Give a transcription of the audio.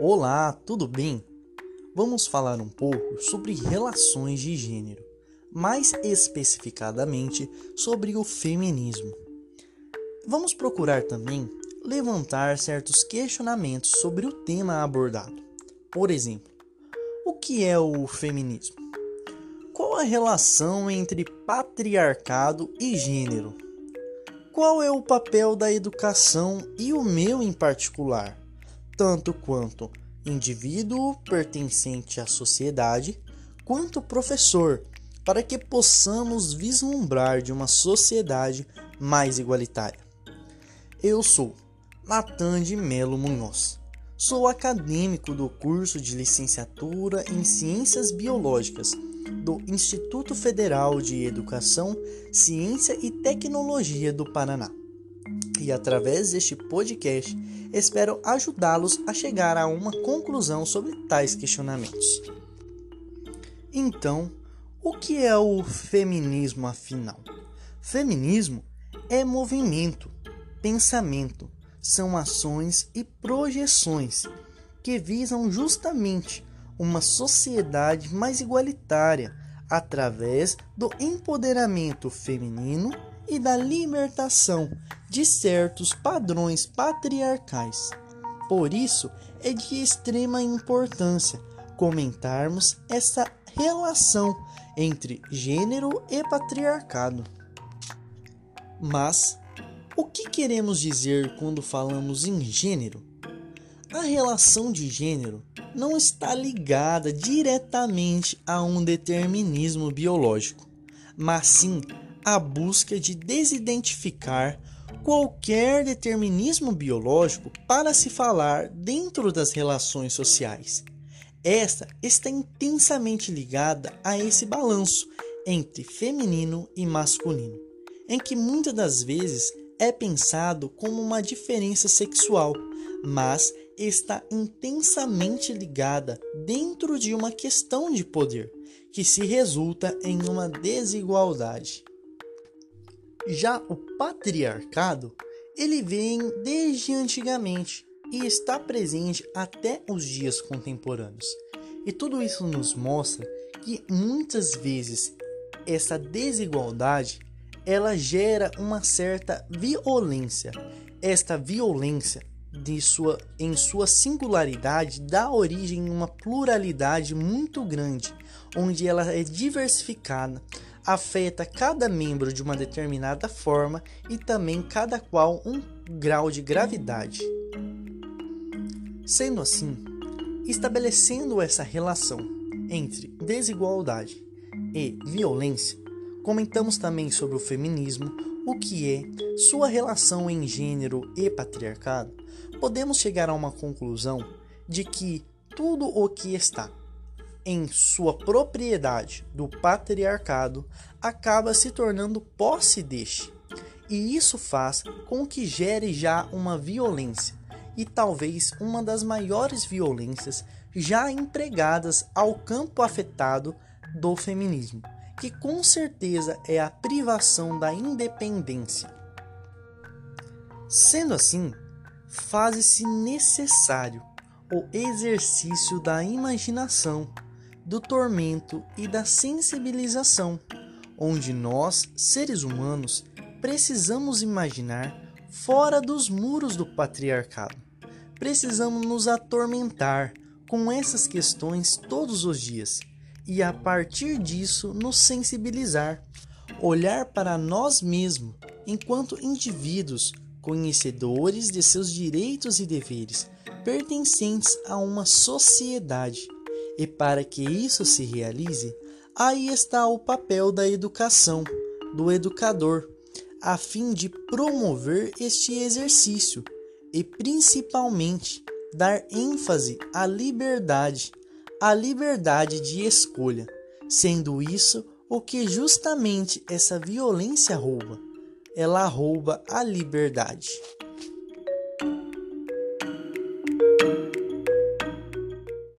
Olá, tudo bem? Vamos falar um pouco sobre relações de gênero, mais especificadamente sobre o feminismo. Vamos procurar também levantar certos questionamentos sobre o tema abordado. Por exemplo, o que é o feminismo? Qual a relação entre patriarcado e gênero? Qual é o papel da educação e o meu em particular, tanto quanto indivíduo pertencente à sociedade, quanto professor, para que possamos vislumbrar de uma sociedade mais igualitária? Eu sou Natan de Melo Munhoz. Sou acadêmico do curso de licenciatura em Ciências Biológicas do Instituto Federal de Educação, Ciência e Tecnologia do Paraná. E através deste podcast, espero ajudá-los a chegar a uma conclusão sobre tais questionamentos. Então, o que é o feminismo afinal? Feminismo é movimento, pensamento, são ações e projeções que visam justamente uma sociedade mais igualitária através do empoderamento feminino e da libertação de certos padrões patriarcais. Por isso, é de extrema importância comentarmos essa relação entre gênero e patriarcado. Mas, o que queremos dizer quando falamos em gênero? A relação de gênero não está ligada diretamente a um determinismo biológico, mas sim à busca de desidentificar qualquer determinismo biológico para se falar dentro das relações sociais. Esta está intensamente ligada a esse balanço entre feminino e masculino, em que muitas das vezes é pensado como uma diferença sexual, mas está intensamente ligada dentro de uma questão de poder, que se resulta em uma desigualdade. Já o patriarcado, ele vem desde antigamente e está presente até os dias contemporâneos. E tudo isso nos mostra que muitas vezes essa desigualdade ela gera uma certa violência. Esta violência de sua, em sua singularidade dá origem a uma pluralidade muito grande, onde ela é diversificada, afeta cada membro de uma determinada forma e também cada qual um grau de gravidade. Sendo assim, estabelecendo essa relação entre desigualdade e violência, comentamos também sobre o feminismo, o que é, sua relação em gênero e patriarcado, podemos chegar a uma conclusão de que tudo o que está em sua propriedade do patriarcado acaba se tornando posse deste. E isso faz com que gere já uma violência, e talvez uma das maiores violências já empregadas ao campo afetado do feminismo, que com certeza é a privação da independência. Sendo assim, faz-se necessário o exercício da imaginação, do tormento e da sensibilização, onde nós, seres humanos, precisamos imaginar fora dos muros do patriarcado. Precisamos nos atormentar com essas questões todos os dias e, a partir disso, nos sensibilizar, olhar para nós mesmos enquanto indivíduos conhecedores de seus direitos e deveres, pertencentes a uma sociedade. E para que isso se realize, aí está o papel da educação, do educador, a fim de promover este exercício e principalmente dar ênfase à liberdade, à liberdade de escolha, sendo isso o que justamente essa violência rouba ela rouba a liberdade.